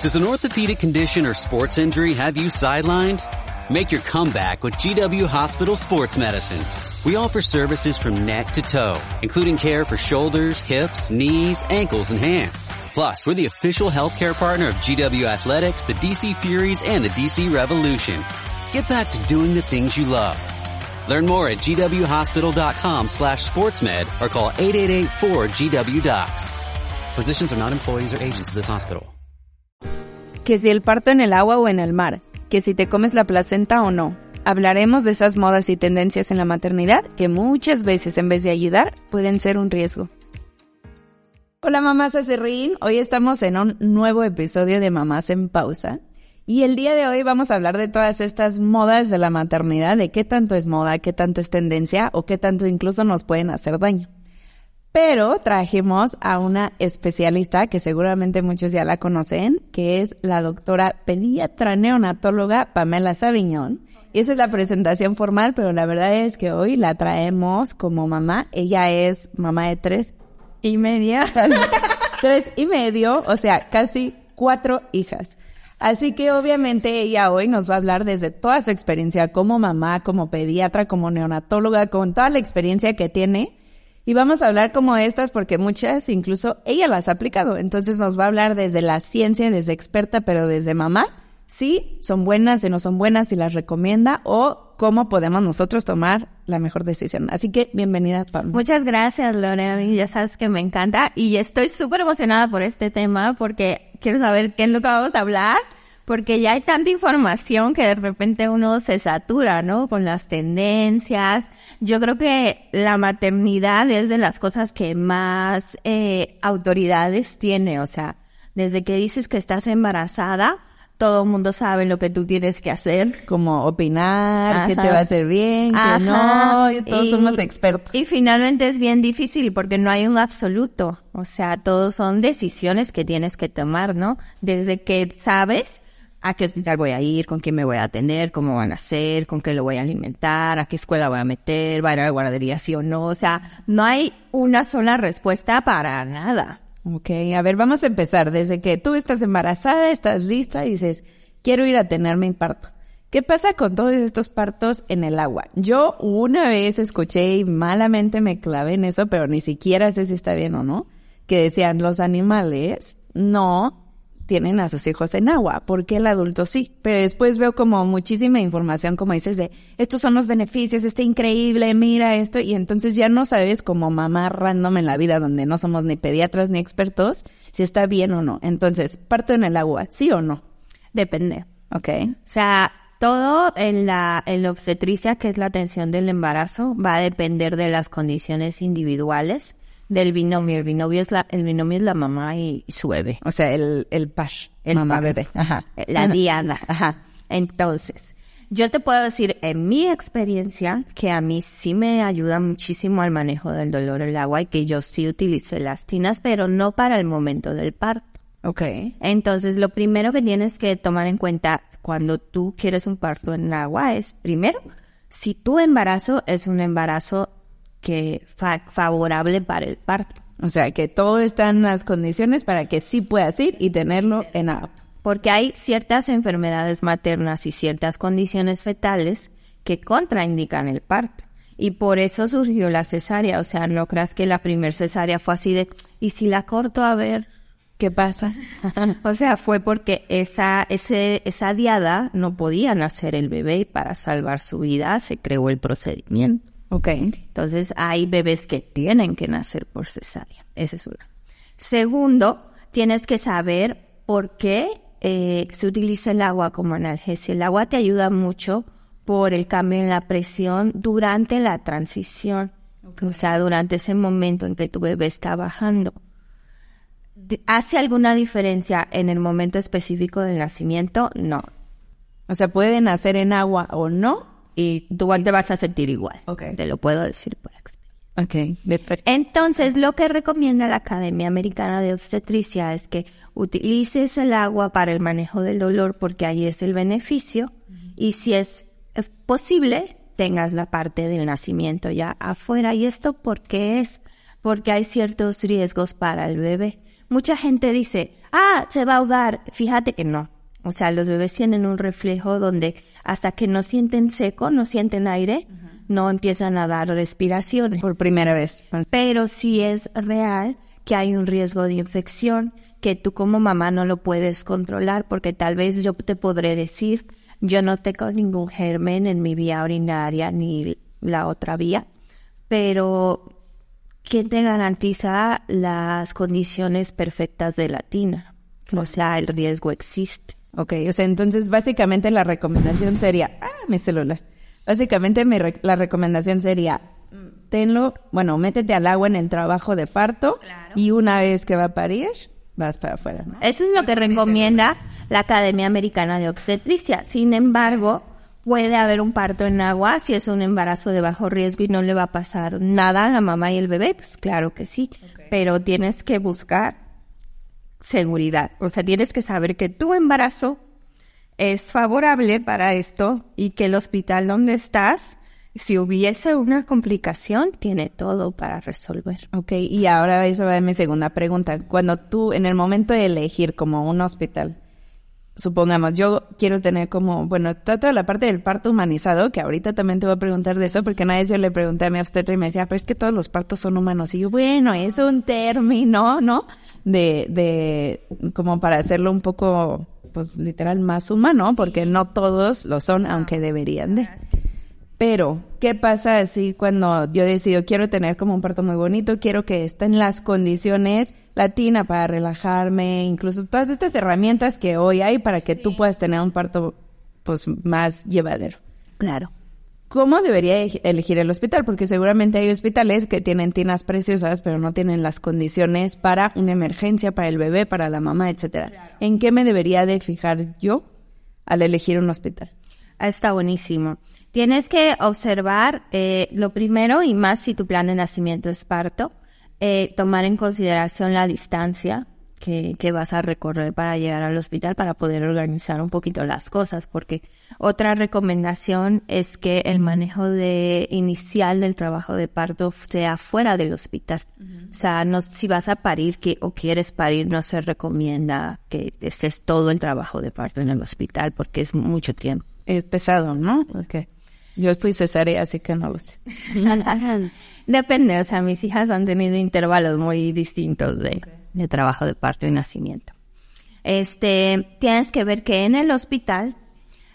Does an orthopedic condition or sports injury have you sidelined? Make your comeback with GW Hospital Sports Medicine. We offer services from neck to toe, including care for shoulders, hips, knees, ankles, and hands. Plus, we're the official healthcare partner of GW Athletics, the DC Furies, and the DC Revolution. Get back to doing the things you love. Learn more at gwhospital.com slash sportsmed or call 888-4GW-DOCS. Physicians are not employees or agents of this hospital. Que si el parto en el agua o en el mar, que si te comes la placenta o no. Hablaremos de esas modas y tendencias en la maternidad que muchas veces en vez de ayudar pueden ser un riesgo. Hola mamás Acerrín, hoy estamos en un nuevo episodio de Mamás en Pausa. Y el día de hoy vamos a hablar de todas estas modas de la maternidad, de qué tanto es moda, qué tanto es tendencia o qué tanto incluso nos pueden hacer daño. Pero trajimos a una especialista que seguramente muchos ya la conocen, que es la doctora pediatra neonatóloga Pamela Saviñón. Y esa es la presentación formal, pero la verdad es que hoy la traemos como mamá. Ella es mamá de tres y media, tres y medio, o sea, casi cuatro hijas. Así que obviamente ella hoy nos va a hablar desde toda su experiencia como mamá, como pediatra, como neonatóloga, con toda la experiencia que tiene. Y vamos a hablar como estas porque muchas incluso ella las ha aplicado. Entonces nos va a hablar desde la ciencia, desde experta, pero desde mamá. Si son buenas, si no son buenas, si las recomienda o cómo podemos nosotros tomar la mejor decisión. Así que bienvenida, Pam. Muchas gracias, Lorena. Ya sabes que me encanta y estoy súper emocionada por este tema porque quiero saber qué es lo que vamos a hablar porque ya hay tanta información que de repente uno se satura, ¿no? Con las tendencias. Yo creo que la maternidad es de las cosas que más eh, autoridades tiene, o sea, desde que dices que estás embarazada, todo el mundo sabe lo que tú tienes que hacer. Como opinar, qué te va a hacer bien, qué no, y todos somos expertos. Y finalmente es bien difícil porque no hay un absoluto, o sea, todos son decisiones que tienes que tomar, ¿no? Desde que sabes a qué hospital voy a ir, con quién me voy a atender, cómo van a ser, con qué lo voy a alimentar, a qué escuela voy a meter, va a ir a la guardería sí o no. O sea, no hay una sola respuesta para nada. Ok, a ver, vamos a empezar. Desde que tú estás embarazada, estás lista y dices, quiero ir a tener mi parto. ¿Qué pasa con todos estos partos en el agua? Yo una vez escuché y malamente me clavé en eso, pero ni siquiera sé si está bien o no, que decían los animales no tienen a sus hijos en agua, porque el adulto sí. Pero después veo como muchísima información, como dices, de estos son los beneficios, está increíble, mira esto, y entonces ya no sabes como mamá random en la vida donde no somos ni pediatras ni expertos, si está bien o no. Entonces, parto en el agua, ¿sí o no? Depende. Ok. O sea, todo en la, en la obstetricia, que es la atención del embarazo, va a depender de las condiciones individuales del binomio. El binomio es la, el binomio es la mamá y, su bebé. O sea, el, el pash, el mamá bebé. Ajá. La diana. Ajá. Entonces, yo te puedo decir en mi experiencia que a mí sí me ayuda muchísimo al manejo del dolor el agua y que yo sí utilizo elastinas, pero no para el momento del parto. Ok. Entonces, lo primero que tienes que tomar en cuenta cuando tú quieres un parto en el agua es, primero, si tu embarazo es un embarazo que favorable para el parto. O sea, que todo está en las condiciones para que sí puedas ir y tenerlo en agua. Porque hay ciertas enfermedades maternas y ciertas condiciones fetales que contraindican el parto. Y por eso surgió la cesárea. O sea, no creas que la primer cesárea fue así de, ¿y si la corto a ver qué pasa? o sea, fue porque esa, ese, esa diada no podía nacer el bebé y para salvar su vida se creó el procedimiento. Ok. Entonces hay bebés que tienen que nacer por cesárea. Esa es una. Segundo, tienes que saber por qué eh, se utiliza el agua como analgesia. El agua te ayuda mucho por el cambio en la presión durante la transición. O sea, durante ese momento en que tu bebé está bajando. ¿Hace alguna diferencia en el momento específico del nacimiento? No. O sea, puede nacer en agua o no, y tú te vas a sentir igual. Te lo puedo decir por experiencia. Okay. Entonces, lo que recomienda la Academia Americana de Obstetricia es que utilices el agua para el manejo del dolor porque ahí es el beneficio y si es posible, tengas la parte del nacimiento ya afuera. ¿Y esto por qué es? Porque hay ciertos riesgos para el bebé. mucha gente dice, ah, se va a ahogar. Fíjate que no. O sea, los bebés tienen un reflejo donde hasta que no sienten seco, no sienten aire, no empiezan a dar respiración. Por primera vez. Pero sí es real que hay un riesgo de infección que tú como mamá no lo puedes controlar porque tal vez yo te podré decir, yo no tengo ningún germen en mi vía urinaria ni la otra vía, pero ¿quién te garantiza las condiciones perfectas de la tina? O sea, el riesgo existe. Ok, o sea, entonces básicamente la recomendación sería, ah, mi celular. Básicamente mi la recomendación sería, tenlo, bueno, métete al agua en el trabajo de parto y una vez que va a parir, vas para afuera. Eso es lo que recomienda la Academia Americana de Obstetricia. Sin embargo, puede haber un parto en agua si es un embarazo de bajo riesgo y no le va a pasar nada a la mamá y el bebé. Pues claro que sí, pero tienes que buscar seguridad. O sea, tienes que saber que tu embarazo es favorable para esto y que el hospital donde estás si hubiese una complicación, tiene todo para resolver. Ok, y ahora eso va a mi segunda pregunta. Cuando tú, en el momento de elegir como un hospital, supongamos, yo quiero tener como, bueno, toda la parte del parto humanizado, que ahorita también te voy a preguntar de eso, porque una vez yo le pregunté a mi obstetra y me decía, pero es que todos los partos son humanos. Y yo, bueno, es un término, ¿no? De, de, como para hacerlo un poco, pues literal, más humano, porque no todos lo son, aunque deberían de. Pero, ¿qué pasa si cuando yo decido quiero tener como un parto muy bonito, quiero que estén las condiciones latina para relajarme, incluso todas estas herramientas que hoy hay para que tú puedas tener un parto pues más llevadero? Claro. ¿Cómo debería elegir el hospital? Porque seguramente hay hospitales que tienen tinas preciosas, pero no tienen las condiciones para una emergencia, para el bebé, para la mamá, etcétera. ¿En qué me debería de fijar yo al elegir un hospital? Está buenísimo. Tienes que observar eh, lo primero y más si tu plan de nacimiento es parto, eh, tomar en consideración la distancia que, que, vas a recorrer para llegar al hospital para poder organizar un poquito las cosas, porque otra recomendación es que el manejo de inicial del trabajo de parto sea fuera del hospital. O sea, no, si vas a parir que, o quieres parir, no se recomienda que estés todo el trabajo de parto en el hospital porque es mucho tiempo. Es pesado, ¿no? Okay. Yo fui cesárea, así que no lo sé. Depende, o sea, mis hijas han tenido intervalos muy distintos de, de trabajo de parto y nacimiento. Este, tienes que ver que en el hospital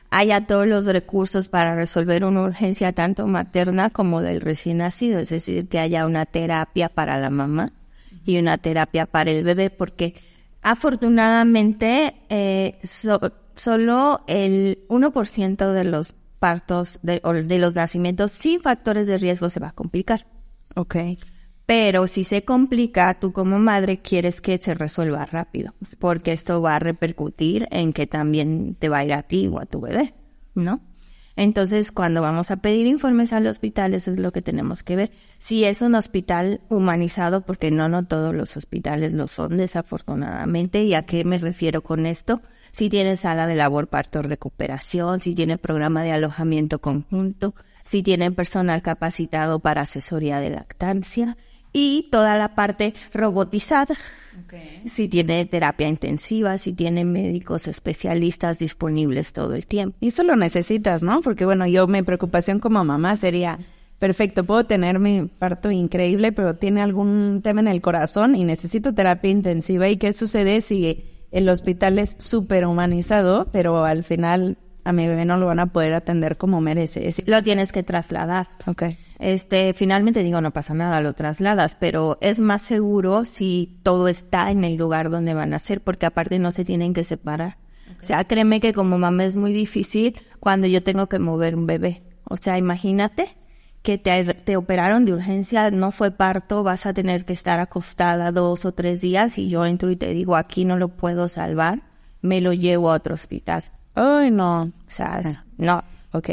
haya todos los recursos para resolver una urgencia tanto materna como del recién nacido, es decir, que haya una terapia para la mamá y una terapia para el bebé, porque afortunadamente eh, solo el 1% de los partos de, de los nacimientos sin factores de riesgo se va a complicar. Ok. Pero si se complica, tú como madre quieres que se resuelva rápido, porque esto va a repercutir en que también te va a ir a ti o a tu bebé, ¿no? Entonces, cuando vamos a pedir informes al hospital, eso es lo que tenemos que ver. Si es un hospital humanizado, porque no, no todos los hospitales lo son, desafortunadamente. ¿Y a qué me refiero con esto? si tiene sala de labor parto recuperación, si tiene programa de alojamiento conjunto, si tiene personal capacitado para asesoría de lactancia y toda la parte robotizada. Si tiene terapia intensiva, si tiene médicos especialistas disponibles todo el tiempo. Y eso lo necesitas, ¿no? Porque bueno, yo mi preocupación como mamá sería, perfecto, puedo tener mi parto increíble, pero tiene algún tema en el corazón y necesito terapia intensiva. ¿Y qué sucede si el hospital es súper humanizado, pero al final a mi bebé no lo van a poder atender como merece. Lo tienes que trasladar. Ok. Este, finalmente digo, no pasa nada, lo trasladas, pero es más seguro si todo está en el lugar donde van a ser, porque aparte no se tienen que separar. O sea, créeme que como mamá es muy difícil cuando yo tengo que mover un bebé. O sea, imagínate que te, operaron de urgencia, no fue parto, vas a tener que estar acostada dos o tres días y yo entro y te digo, aquí no lo puedo salvar, me lo llevo a otro hospital. Ay, no. O sea, ah. no. Ok.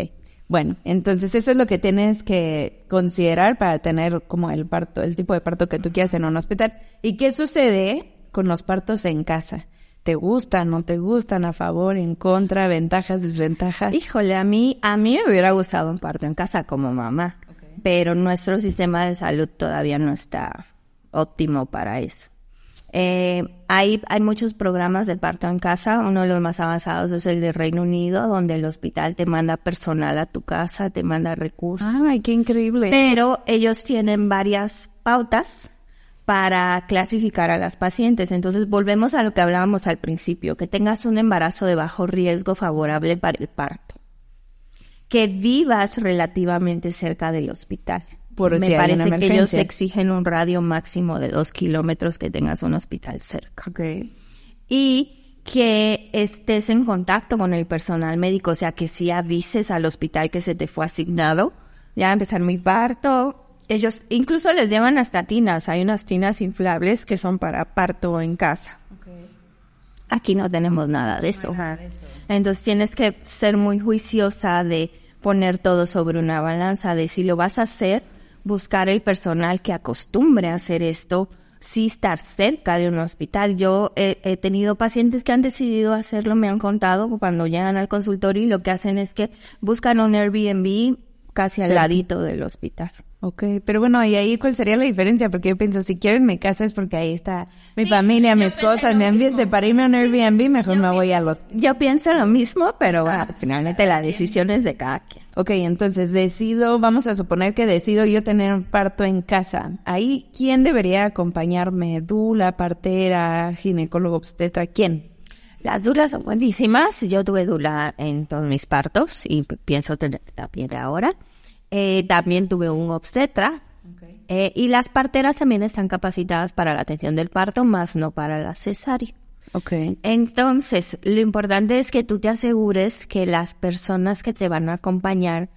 Bueno, entonces eso es lo que tienes que considerar para tener como el parto, el tipo de parto que tú quieras en un hospital. ¿Y qué sucede con los partos en casa? ¿Te gustan, no te gustan, a favor, en contra, ventajas, desventajas? Híjole, a mí, a mí me hubiera gustado un parto en casa como mamá pero nuestro sistema de salud todavía no está óptimo para eso. Eh, hay, hay muchos programas de parto en casa. Uno de los más avanzados es el de Reino Unido, donde el hospital te manda personal a tu casa, te manda recursos. Ay, qué increíble. Pero ellos tienen varias pautas para clasificar a las pacientes. Entonces volvemos a lo que hablábamos al principio, que tengas un embarazo de bajo riesgo favorable para el parto, que vivas relativamente cerca del hospital. Por Me si hay una parece que ellos exigen un radio máximo de dos kilómetros que tengas un hospital cerca. Y que estés en contacto con el personal médico, o sea, que si avises al hospital que se te fue asignado, ya va a empezar mi parto. Ellos incluso les llevan hasta tinas, hay unas tinas inflables que son para parto en casa. Aquí no tenemos nada de eso. Entonces tienes que ser muy juiciosa de poner todo sobre una balanza, de si lo vas a hacer, buscar el personal que acostumbre a hacer esto, sí estar cerca de un hospital. Yo he, he tenido pacientes que han decidido hacerlo, me han contado cuando llegan al consultorio y lo que hacen es que buscan un Airbnb casi al ladito del hospital. Ok, pero bueno, ¿y ahí cuál sería la diferencia? Porque yo pienso, si quiero en mi casa es porque ahí está mi familia, mis cosas, mi ambiente. Para irme a un Airbnb, mejor me voy a los... Yo pienso lo mismo, pero bueno, finalmente la decisión es de cada quien. Ok, entonces decido, vamos a suponer que decido yo tener un parto en casa. Ahí, ¿quién debería acompañarme? ¿Dula, partera, ginecólogo, obstetra? ¿Quién? Las dulas son buenísimas. Yo tuve dula en todos mis partos y pienso tener también ahora. Eh, también tuve un obstetra. Eh, y las parteras también están capacitadas para la atención del parto, más no para la cesárea. Ok. Entonces, lo importante es que tú te asegures que las personas que te van a acompañar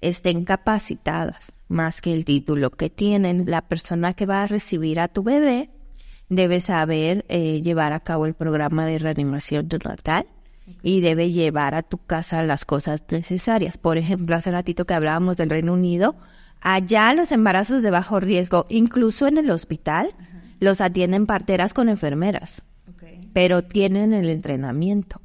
estén capacitadas, más que el título que tienen. La persona que va a recibir a tu bebé debe saber eh, llevar a cabo el programa de reanimación neonatal y debe llevar a tu casa las cosas necesarias. Por ejemplo, hace ratito que hablábamos del Reino Unido, allá los embarazos de bajo riesgo, incluso en el hospital, los atienden parteras con enfermeras pero tienen el entrenamiento.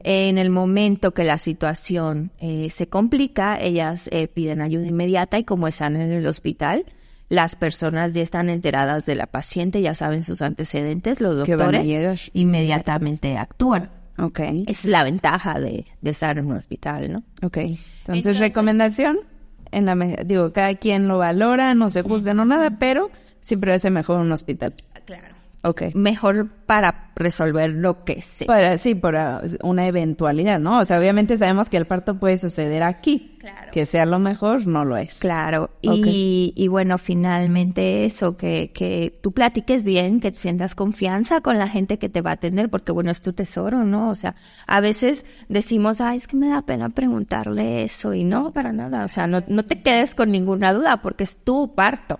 En el momento que la situación eh, se complica, ellas eh, piden ayuda inmediata y como están en el hospital, las personas ya están enteradas de la paciente, ya saben sus antecedentes, los doctores inmediatamente actúan. Ok. Esa es la ventaja de, de estar en un hospital, ¿no? Ok. Entonces, recomendación, en la digo, cada quien lo valora, no se juzga, no nada, pero siempre hace mejor un hospital. Claro. Ok. Mejor para resolver lo que sea. Para, sí, para una eventualidad, ¿no? O sea, obviamente sabemos que el parto puede suceder aquí. Claro. Que sea lo mejor, no lo es. Claro, y bueno, finalmente eso, que, que tú platiques bien, que te sientas confianza con la gente que te va a atender, porque bueno, es tu tesoro, ¿no? O sea, a veces decimos, ay, es que me da pena preguntarle eso, y no, para nada, o sea, no, no te quedes con ninguna duda, porque es tu parto.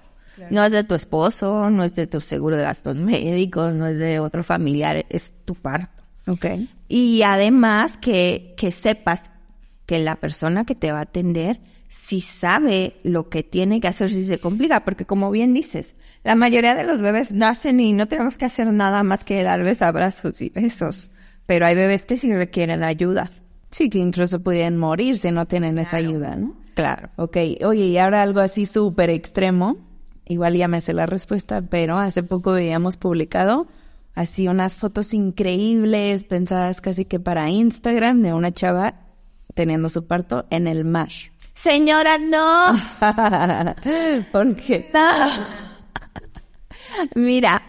No es de tu esposo, no es de tu seguro de gastos médicos, no es de otro familiar, es tu parto. Ok. Y además que, que sepas que la persona que te va a atender si sabe lo que tiene que hacer si se complica, porque como bien dices, la mayoría de los bebés nacen y no tenemos que hacer nada más que darles abrazos y besos, pero hay bebés que sí requieren ayuda. Sí, que incluso pueden morir si no tienen esa ayuda, ¿no? Claro. Ok, oye, y ahora algo así súper extremo, igual ya me sé la respuesta, pero hace poco habíamos publicado así unas fotos increíbles, pensadas casi que para Instagram, de una chava teniendo su parto en el mar. Señora, no. ¿Por qué? Mira,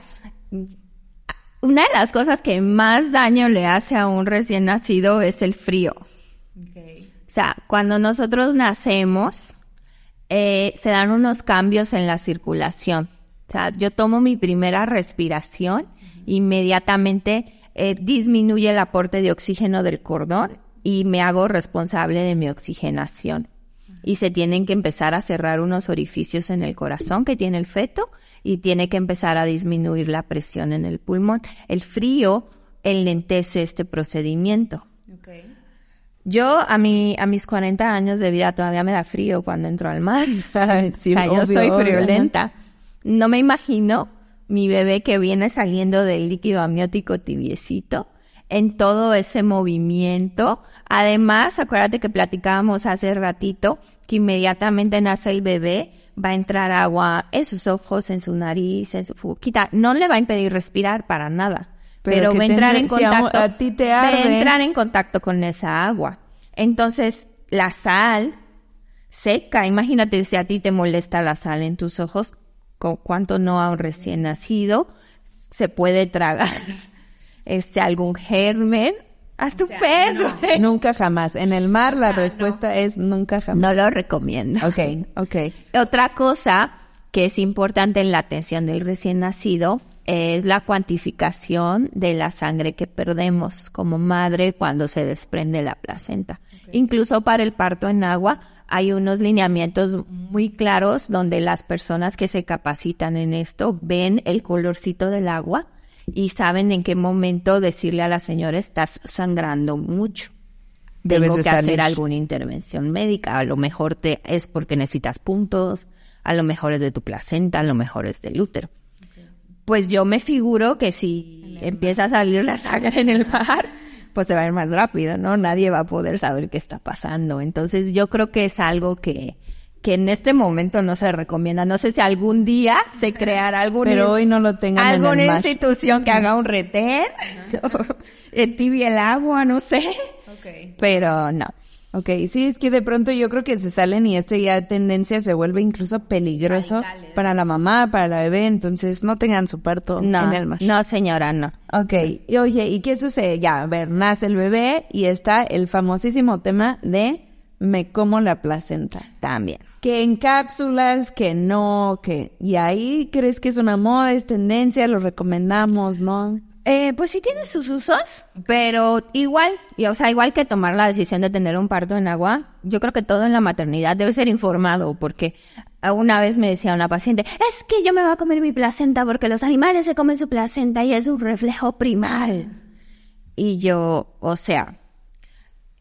una de las cosas que más daño le hace a un recién nacido es el frío. O sea, cuando nosotros nacemos, eh, se dan unos cambios en la circulación. O sea, yo tomo mi primera respiración, inmediatamente eh, disminuye el aporte de oxígeno del cordón y me hago responsable de mi oxigenación. Y se tienen que empezar a cerrar unos orificios en el corazón que tiene el feto y tiene que empezar a disminuir la presión en el pulmón. El frío enlentece este procedimiento. Yo a mi, a mis 40 años de vida todavía me da frío cuando entro al mar. Sí, O sea, yo soy obvio, friolenta. No me imagino mi bebé que viene saliendo del líquido amniótico tibiecito en todo ese movimiento. Además, acuérdate que platicábamos hace ratito que inmediatamente nace el bebé, va a entrar agua en sus ojos, en su nariz, en su boquita. No le va a impedir respirar para nada. Pero, va a entrar en contacto. a ti te va a entrar en contacto con esa agua. Entonces, la sal seca, imagínate si a ti te molesta la sal en tus ojos, con cuánto no a un recién nacido se puede tragar este algún germen a tu peso. Nunca jamás. En el mar la respuesta es nunca jamás. No lo recomiendo. Ok, ok. Otra cosa que es importante en la atención del recién nacido es la cuantificación de la sangre que perdemos como madre cuando se desprende la placenta. Incluso para el parto en agua hay unos lineamientos muy claros donde las personas que se capacitan en esto ven el colorcito del agua y saben en qué momento decirle a la señora estás sangrando mucho. Debes Tengo que salir. hacer alguna intervención médica. A lo mejor te es porque necesitas puntos, a lo mejor es de tu placenta, a lo mejor es del útero. Pues yo me figuro que si empieza a salir la sangre en el mar, pues se va a ir más rápido, ¿no? Nadie va a poder saber qué está pasando. Entonces yo creo que es algo que, que en este momento no se recomienda. No sé si algún día se creará algún Pero hoy no lo tengan en alguna el institución que haga un retén, tibia el agua, no sé. Pero no. Ok, sí, es que de pronto yo creo que se salen y esto ya tendencia se vuelve incluso peligroso para la mamá, para la bebé, entonces no tengan su parto No, en el mar. no señora, no. Ok, y oye, ¿y qué sucede? Ya, a ver, nace el bebé y está el famosísimo tema de me como la placenta. También. Que en cápsulas, que no, que... Y ahí crees que es una moda, es tendencia, lo recomendamos, ¿no? Eh, pues sí tiene sus usos, pero igual, y, o sea, igual que tomar la decisión de tener un parto en agua, yo creo que todo en la maternidad debe ser informado, porque una vez me decía una paciente, es que yo me voy a comer mi placenta porque los animales se comen su placenta y es un reflejo primal. Y yo, o sea,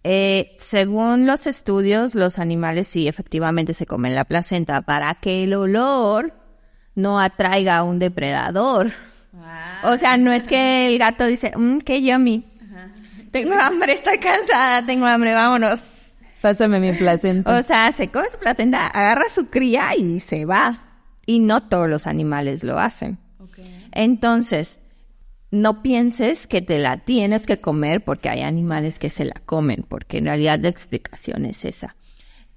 eh, según los estudios, los animales sí efectivamente se comen la placenta para que el olor no atraiga a un depredador. O sea, no es que el gato dice, mmm, qué yummy. Tengo hambre, estoy cansada, tengo hambre, vámonos. Pásame mi placenta. O sea, se come su placenta, agarra su cría y se va. Y no todos los animales lo hacen. Entonces, no pienses que te la tienes que comer porque hay animales que se la comen, porque en realidad la explicación es esa.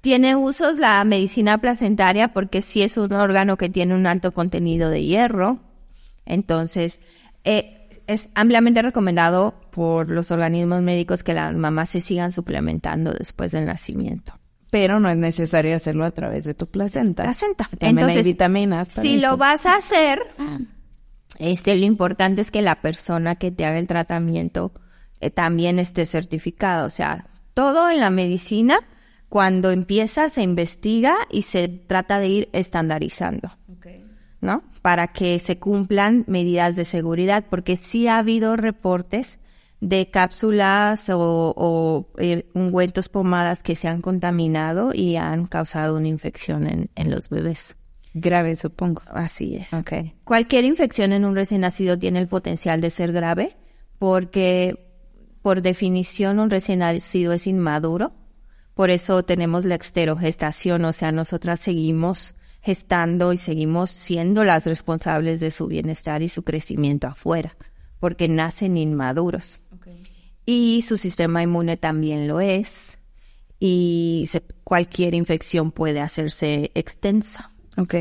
Tiene usos la medicina placentaria porque sí es un órgano que tiene un alto contenido de hierro. Entonces, eh, es ampliamente recomendado por los organismos médicos que las mamás se sigan suplementando después del nacimiento. Pero no es necesario hacerlo a través de tu placenta. Placenta. También hay vitaminas. para Si eso. lo vas a hacer, este, lo importante es que la persona que te haga el tratamiento eh, también esté certificada. O sea, todo en la medicina, cuando empieza, se investiga y se trata de ir estandarizando. ¿No? Para que se cumplan medidas de seguridad, porque sí ha habido reportes de cápsulas o, o, eh, ungüentos, pomadas que se han contaminado y han causado una infección en, en los bebés. Grave, supongo. Así es. Ok. Cualquier infección en un recién nacido tiene el potencial de ser grave porque por definición un recién nacido es inmaduro. Por eso tenemos la exterogestación, o sea, nosotras seguimos gestando y seguimos siendo las responsables de su bienestar y su crecimiento afuera, porque nacen inmaduros. Y su sistema inmune también lo es. Y se- cualquier infección puede hacerse extensa. Ok.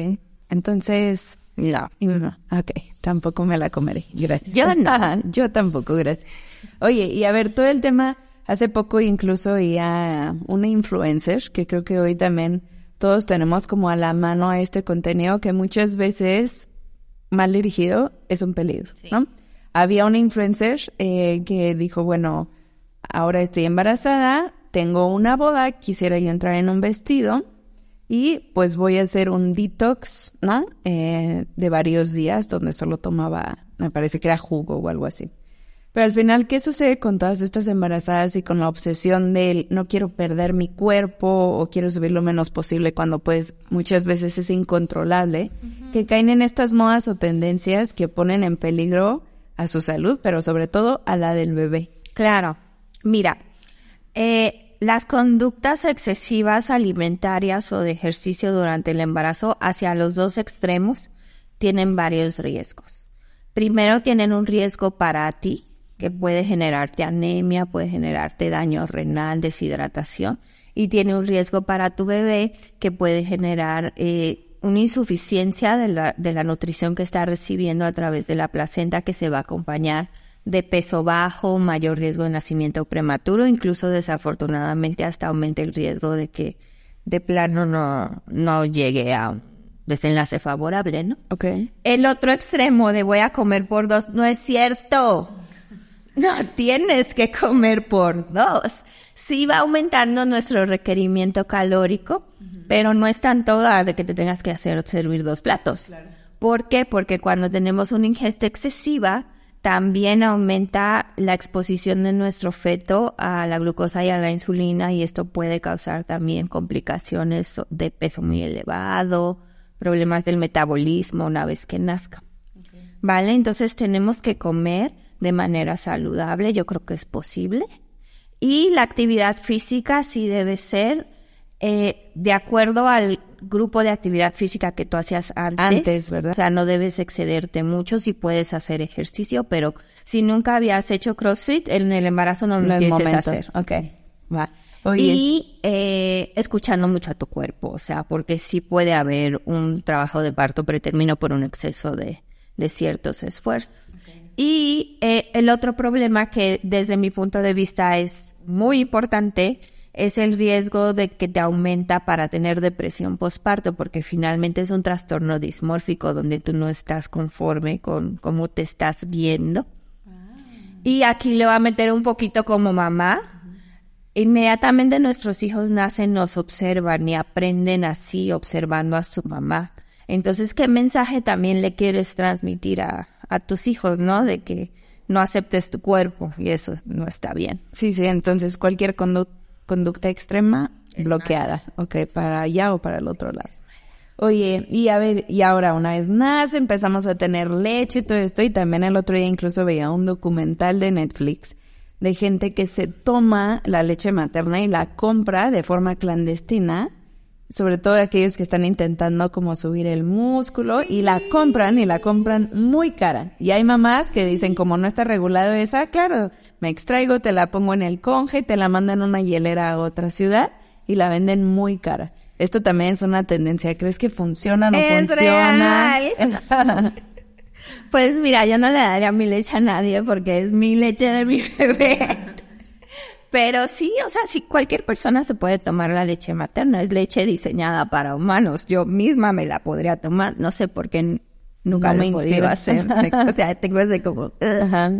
Entonces, No. no. Ok, tampoco me la comeré. Gracias. Yo no. Yo tampoco, gracias. Oye, y a ver, todo el tema, hace poco incluso a una influencer, que creo que hoy también todos tenemos como a la mano este contenido que muchas veces mal dirigido es un peligro, ¿no? Había una influencer eh, que dijo, bueno, ahora estoy embarazada, tengo una boda, quisiera yo entrar en un vestido y pues voy a hacer un detox, ¿no? Eh, de varios días donde solo tomaba, me parece que era jugo o algo así. Pero al final, ¿qué sucede con todas estas embarazadas y con la obsesión del no quiero perder mi cuerpo o quiero subir lo menos posible cuando pues muchas veces es incontrolable? Que caen en estas modas o tendencias que ponen en peligro a su salud, pero sobre todo a la del bebé. Claro. Mira, eh, las conductas excesivas alimentarias o de ejercicio durante el embarazo hacia los dos extremos tienen varios riesgos. Primero tienen un riesgo para ti, que puede generarte anemia, puede generarte daño renal, deshidratación, y tiene un riesgo para tu bebé que puede generar eh, una insuficiencia de la, de la nutrición que está recibiendo a través de la placenta que se va a acompañar de peso bajo, mayor riesgo de nacimiento prematuro, incluso desafortunadamente hasta aumenta el riesgo de que de plano no, no llegue a un desenlace favorable, ¿no? Ok. El otro extremo de voy a comer por dos, no es cierto. No tienes que comer por dos. Sí va aumentando nuestro requerimiento calórico, pero no es tanto de que te tengas que hacer servir dos platos. ¿Por qué? Porque cuando tenemos una ingesta excesiva, también aumenta la exposición de nuestro feto a la glucosa y a la insulina y esto puede causar también complicaciones de peso muy elevado, problemas del metabolismo una vez que nazca. ¿Vale? Entonces tenemos que comer de manera saludable, yo creo que es posible. Y la actividad física sí debe ser eh, de acuerdo al grupo de actividad física que tú hacías antes. Antes, ¿verdad? O sea, no debes excederte mucho si puedes hacer ejercicio, pero si nunca habías hecho CrossFit, en el embarazo no lo No es empieces a hacer. Ok. Va. Oye, Y eh, escuchando mucho a tu cuerpo, o sea, porque sí puede haber un trabajo de parto pretermino por un exceso de, de ciertos esfuerzos. Y eh, el otro problema que desde mi punto de vista es muy importante es el riesgo de que te aumenta para tener depresión postparto, porque finalmente es un trastorno dismórfico donde tú no estás conforme con cómo te estás viendo. Y aquí le va a meter un poquito como mamá. Inmediatamente nuestros hijos nacen, nos observan y aprenden así, observando a su mamá. Entonces, ¿qué mensaje también le quieres transmitir a, a tus hijos, no? De que no aceptes tu cuerpo y eso no está bien. sí, sí, entonces cualquier condu- conducta extrema bloqueada. Ok, para allá o para el otro lado. Oye, y a ver, y ahora una vez más empezamos a tener leche y todo esto, y también el otro día incluso veía un documental de Netflix de gente que se toma la leche materna y la compra de forma clandestina, sobre todo aquellos que están intentando como subir el músculo y la compran y la compran muy cara. Y hay mamás que dicen como no está regulado esa, claro, me extraigo, te la pongo en el conge, te la mandan a una hielera a otra ciudad y la venden muy cara. Esto también es una tendencia. ¿Crees que funciona o no Es funciona? Pues mira, yo no le daría mi leche a nadie porque es mi leche de mi bebé. Pero sí, o sea, sí, cualquier persona se puede tomar la leche materna. Es leche diseñada para humanos. Yo misma me la podría tomar. No sé por qué nunca No lo me he podido hacer. O sea, tengo ese como... Ajá.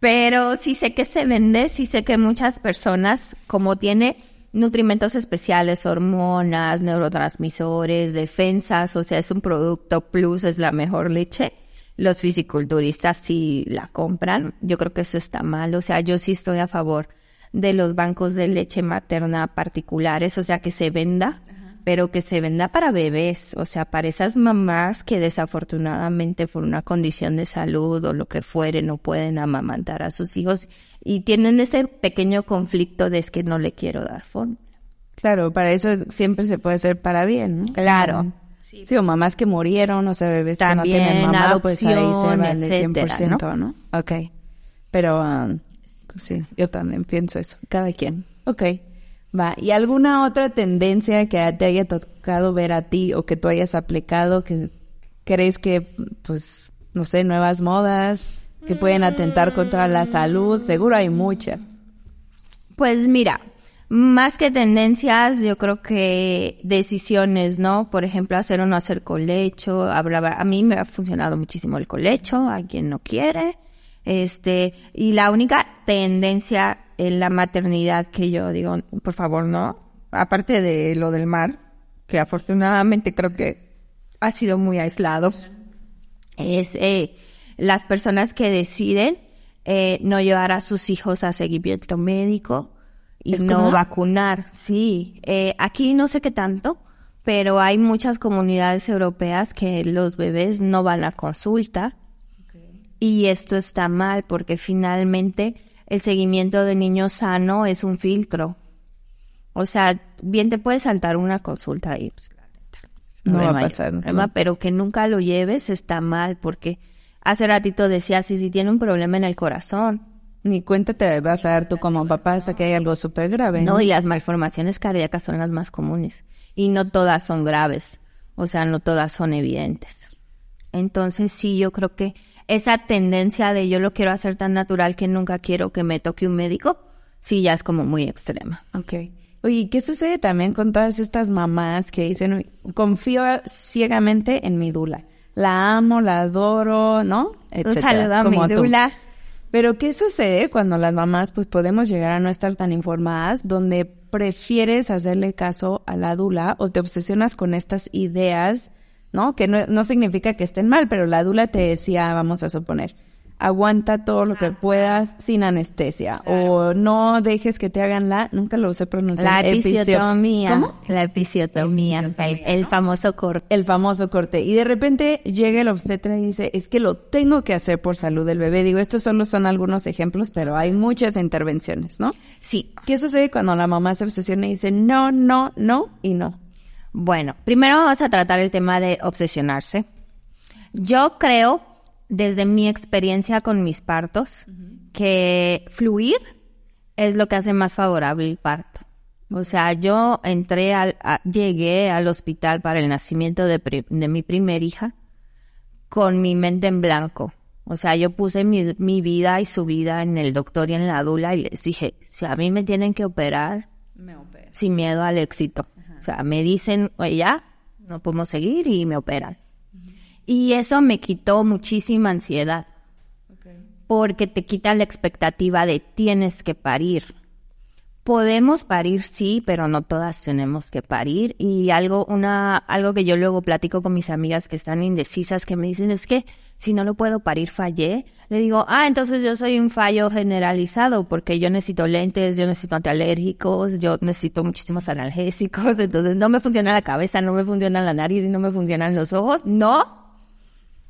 Pero sí sé que se vende, sí sé que muchas personas, como tiene nutrimentos especiales, hormonas, neurotransmisores, defensas, o sea, es un producto plus, es la mejor leche. Los fisiculturistas sí la compran. Yo creo que eso está mal. O sea, yo sí estoy a favor de los bancos de leche materna particulares, o sea, que se venda, pero que se venda para bebés, o sea, para esas mamás que desafortunadamente por una condición de salud o lo que fuere no pueden amamantar a sus hijos y tienen ese pequeño conflicto de es que no le quiero dar fórmula. Claro, para eso siempre se puede hacer para bien, ¿no? Claro. Sí, o mamás que murieron, o sea, bebés que no tienen mamá, pues ahí se adopción, vale etcétera, 100%, ¿no? Ok. Pero, um, sí, yo también pienso eso. Cada quien. Ok. Va. ¿Y alguna otra tendencia que te haya tocado ver a ti o que tú hayas aplicado que crees que, pues, no sé, nuevas modas que pueden atentar contra la salud? Seguro hay muchas. Pues mira, más que tendencias, yo creo que decisiones, ¿no? Por ejemplo, hacer o no hacer colecho. Hablaba, a mí me ha funcionado muchísimo el colecho, a quien no quiere. Este, y la única tendencia en la maternidad que yo digo, por favor, no. Aparte de lo del mar, que afortunadamente creo que ha sido muy aislado, es eh, las personas que deciden eh, no llevar a sus hijos a seguimiento médico y ¿Es no vacunar. Sí, eh, aquí no sé qué tanto, pero hay muchas comunidades europeas que los bebés no van a consulta y esto está mal porque finalmente el seguimiento de niño sano es un filtro O sea, bien te puedes saltar una consulta y pues, la neta, No va a pasar, problema, no. pero que nunca lo lleves está mal porque hace ratito decía, si, si tiene un problema en el corazón, Ni cuenta te vas a dar tú como papá hasta que hay algo súper grave. ¿no? Y las malformaciones cardíacas son las más comunes. Y no todas son graves. O sea, no todas son evidentes. Entonces, sí, yo creo que esa tendencia de yo lo quiero hacer tan natural que nunca quiero que me toque un médico, sí, ya es como muy extrema. Ok. Oye, ¿y ¿qué sucede también con todas estas mamás que dicen, "Uy, confío ciegamente en mi dula? La amo, la adoro, ¿no? Un Etcétera, saludo a mi como tú. dula. Pero ¿qué sucede cuando las mamás pues podemos llegar a no estar tan informadas donde prefieres hacerle caso a la dula o te obsesionas con estas ideas, ¿no? Que no, no significa que estén mal, pero la dula te decía, vamos a suponer, aguanta todo lo que puedas sin anestesia o no dejes que te hagan la, nunca lo sé pronunciar. La episio- episiotomía. ¿Cómo? La episiotomía. El, el famoso corte. el famoso corte. Y de repente llega el obstetra y dice, es que lo tengo que hacer por salud del bebé. Digo, estos solo son algunos ejemplos, pero hay muchas intervenciones, ¿no? Sí. ¿Qué sucede cuando la mamá se obsesiona y dice, no, no, no y no? Bueno, primero vamos a tratar el tema de obsesionarse. Yo creo, desde mi experiencia con mis partos, que fluir es lo que hace más favorable el parto. O sea, yo entré al, a- llegué al hospital para el nacimiento de, pri- de mi primer hija con mi mente en blanco. O sea, yo puse mi, mi vida y su vida en el doctor y en la dula y les dije, si a mí me tienen que operar, sin miedo al éxito. O sea, me dicen, oye, ya, no podemos seguir y me operan. Y eso me quitó muchísima ansiedad, porque te quita la expectativa de tienes que parir. Podemos parir, sí, pero no todas tenemos que parir. Y algo, una, algo que yo luego platico con mis amigas que están indecisas, que me dicen, es que si no lo puedo parir, fallé. Le digo, ah, entonces yo soy un fallo generalizado, porque yo necesito lentes, yo necesito antialérgicos, yo necesito muchísimos analgésicos, entonces no me funciona la cabeza, no me funciona la nariz y no me funcionan los ojos. No,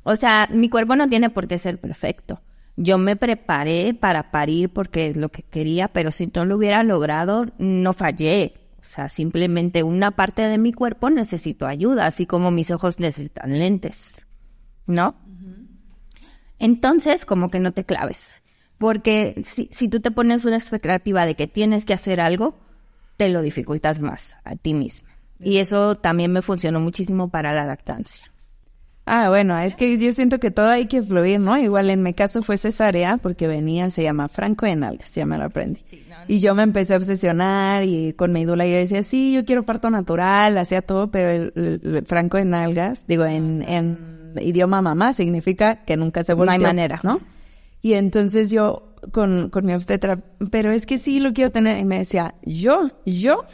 o sea, mi cuerpo no tiene por qué ser perfecto. Yo me preparé para parir porque es lo que quería, pero si no lo hubiera logrado, no fallé. O sea, simplemente una parte de mi cuerpo necesito ayuda, así como mis ojos necesitan lentes. ¿No? Entonces, como que no te claves. Porque si, si tú te pones una expectativa de que tienes que hacer algo, te lo dificultas más a ti mismo. Y eso también me funcionó muchísimo para la lactancia. Ah, bueno, es que yo siento que todo hay que fluir, ¿no? Igual en mi caso fue cesárea porque venía, se llama Franco en algas, ya me lo aprendí. Y yo me empecé a obsesionar y con mi dula yo decía, sí, yo quiero parto natural, hacía todo, pero el Franco en algas, digo, en, en idioma mamá significa que nunca se No hay volteó, manera. ¿no? Y entonces yo con, con mi obstetra, pero es que sí lo quiero tener. Y me decía, yo, yo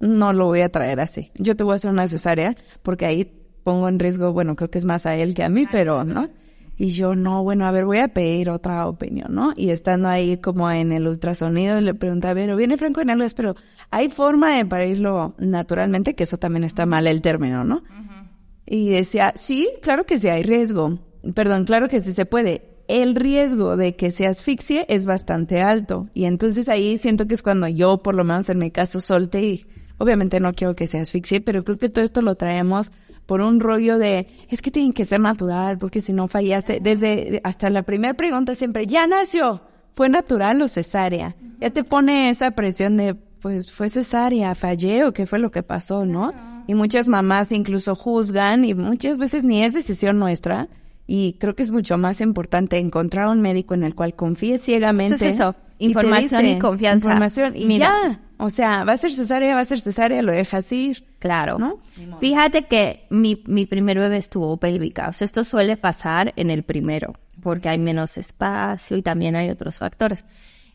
no lo voy a traer así. Yo te voy a hacer una cesárea porque ahí pongo en riesgo, bueno, creo que es más a él que a mí, pero, ¿no? Y yo, no, bueno, a ver, voy a pedir otra opinión, ¿no? Y estando ahí como en el ultrasonido, le pregunté, a ver, viene Franco en algas, pero hay forma de parirlo naturalmente, que eso también está mal el término, ¿no? Y decía, sí, claro que sí hay riesgo. Perdón, claro que sí se puede. El riesgo de que se asfixie es bastante alto. Y entonces ahí siento que es cuando yo, por lo menos en mi caso, solté y obviamente no quiero que se asfixie, pero creo que todo esto lo traemos por un rollo de, es que tienen que ser natural, porque si no fallaste, desde hasta la primera pregunta siempre, ya nació, ¿fue natural o cesárea? Ya te pone esa presión de, pues fue cesárea, fallé o qué fue lo que pasó, ¿no? Y muchas mamás incluso juzgan y muchas veces ni es decisión nuestra. Y creo que es mucho más importante encontrar un médico en el cual confíes ciegamente. Eso es eso, y información y confianza. Información y Mira. ya. O sea, va a ser cesárea, va a ser cesárea, lo dejas ir. Claro. ¿No? Fíjate que mi, mi primer bebé estuvo pélvica. O sea, esto suele pasar en el primero, porque hay menos espacio y también hay otros factores.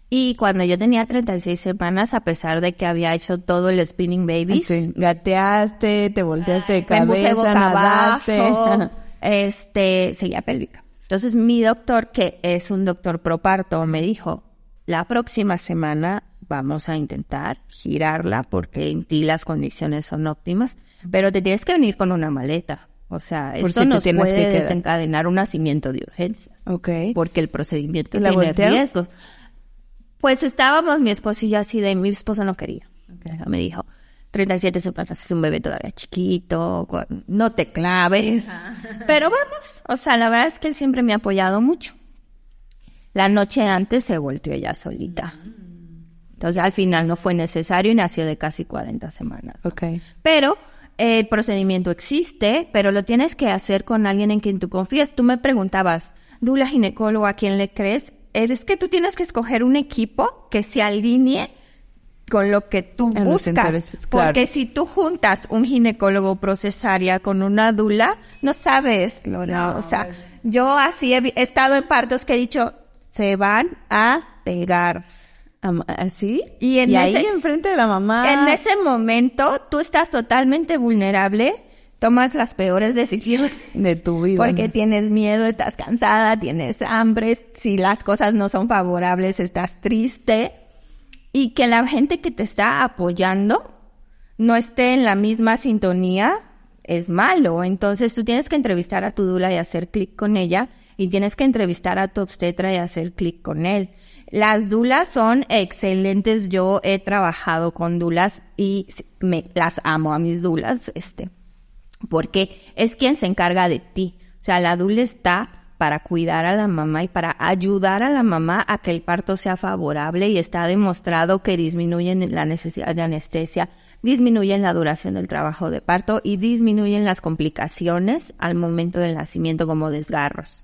Y cuando yo tenía 36 semanas, a pesar de que había hecho todo el spinning babies, Sí, gateaste, te volteaste de me puse cabeza, boca nadaste. abajo, este, seguía pélvica. Entonces mi doctor, que es un doctor proparto, me dijo, la próxima semana vamos a intentar girarla porque en ti las condiciones son óptimas, pero te tienes que venir con una maleta. O sea, Por eso si nos tienes puede que desencadenar un nacimiento de urgencias ok. porque el procedimiento ¿Y la tiene riesgos. Pues estábamos mi esposo y yo así de mi esposo no quería. Me dijo, 37 semanas es un bebé todavía chiquito, no te claves. Pero vamos, o sea, la verdad es que él siempre me ha apoyado mucho. La noche antes se volvió ella solita. Entonces al final no fue necesario y nació de casi 40 semanas. Ok. Pero eh, el procedimiento existe, pero lo tienes que hacer con alguien en quien tú confías. Tú me preguntabas, Dula ginecólogo, ¿a quién le crees? Es que tú tienes que escoger un equipo que se alinee con lo que tú En buscas. claro. Porque si tú juntas un ginecólogo procesaria con una dula, no sabes, Lora. o sea, yo así he, estado en partos que he dicho, se van a pegar. ¿Así? Y en ahí ese- enfrente de la mamá. En ese momento, tú estás totalmente vulnerable, tomas las peores decisiones. De tu vida. Porque tienes miedo, estás cansada, tienes hambre, si las cosas no son favorables, estás triste. Y que la gente que te está apoyando no esté en la misma sintonía es malo. Entonces tú tienes que entrevistar a tu dula y hacer clic con ella y tienes que entrevistar a tu obstetra y hacer clic con él. Las dulas son excelentes. Yo he trabajado con dulas y me las amo a mis dulas, este, porque es quien se encarga de ti. O sea, la dula está para cuidar a la mamá y para ayudar a la mamá a que el parto sea favorable y está demostrado que disminuyen la necesidad de anestesia, disminuyen la duración del trabajo de parto y disminuyen las complicaciones al momento del nacimiento como desgarros.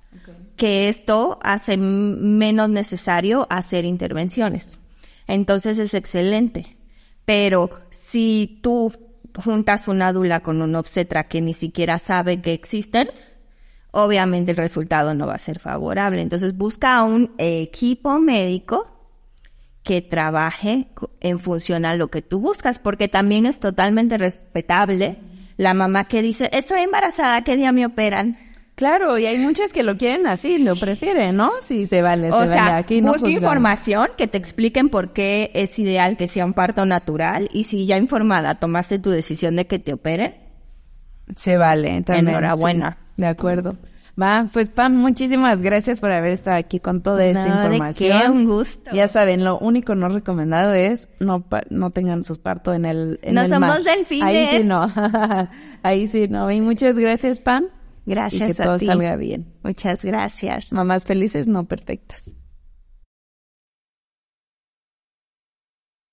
Que esto hace menos necesario hacer intervenciones. Entonces es excelente. Pero si tú juntas una dula con un obstetra que ni siquiera sabe que existen, obviamente el resultado no va a ser favorable. Entonces busca a un equipo médico que trabaje en función a lo que tú buscas, porque también es totalmente respetable la mamá que dice, estoy embarazada, ¿qué día me operan? Claro, y hay muchas que lo quieren así, lo prefieren, ¿no? Sí, se vale, O se sea, vale. Aquí no busca juzgamos. información que te expliquen por qué es ideal que sea un parto natural y si ya informada tomaste tu decisión de que te operen, Se vale, también. Enhorabuena. sí, de acuerdo. Va, pues Pam, muchísimas gracias por haber estado aquí con toda esta No, ¿de información. qué? Un gusto. Ya saben, lo único no recomendado es no pa- no tengan sus partos en el en No el somos mar. delfines. Ahí sí no. Ahí sí no. Y muchas gracias, Pam. Gracias y que a todo ti. salga bien. Muchas gracias. Mamás felices, no perfectas.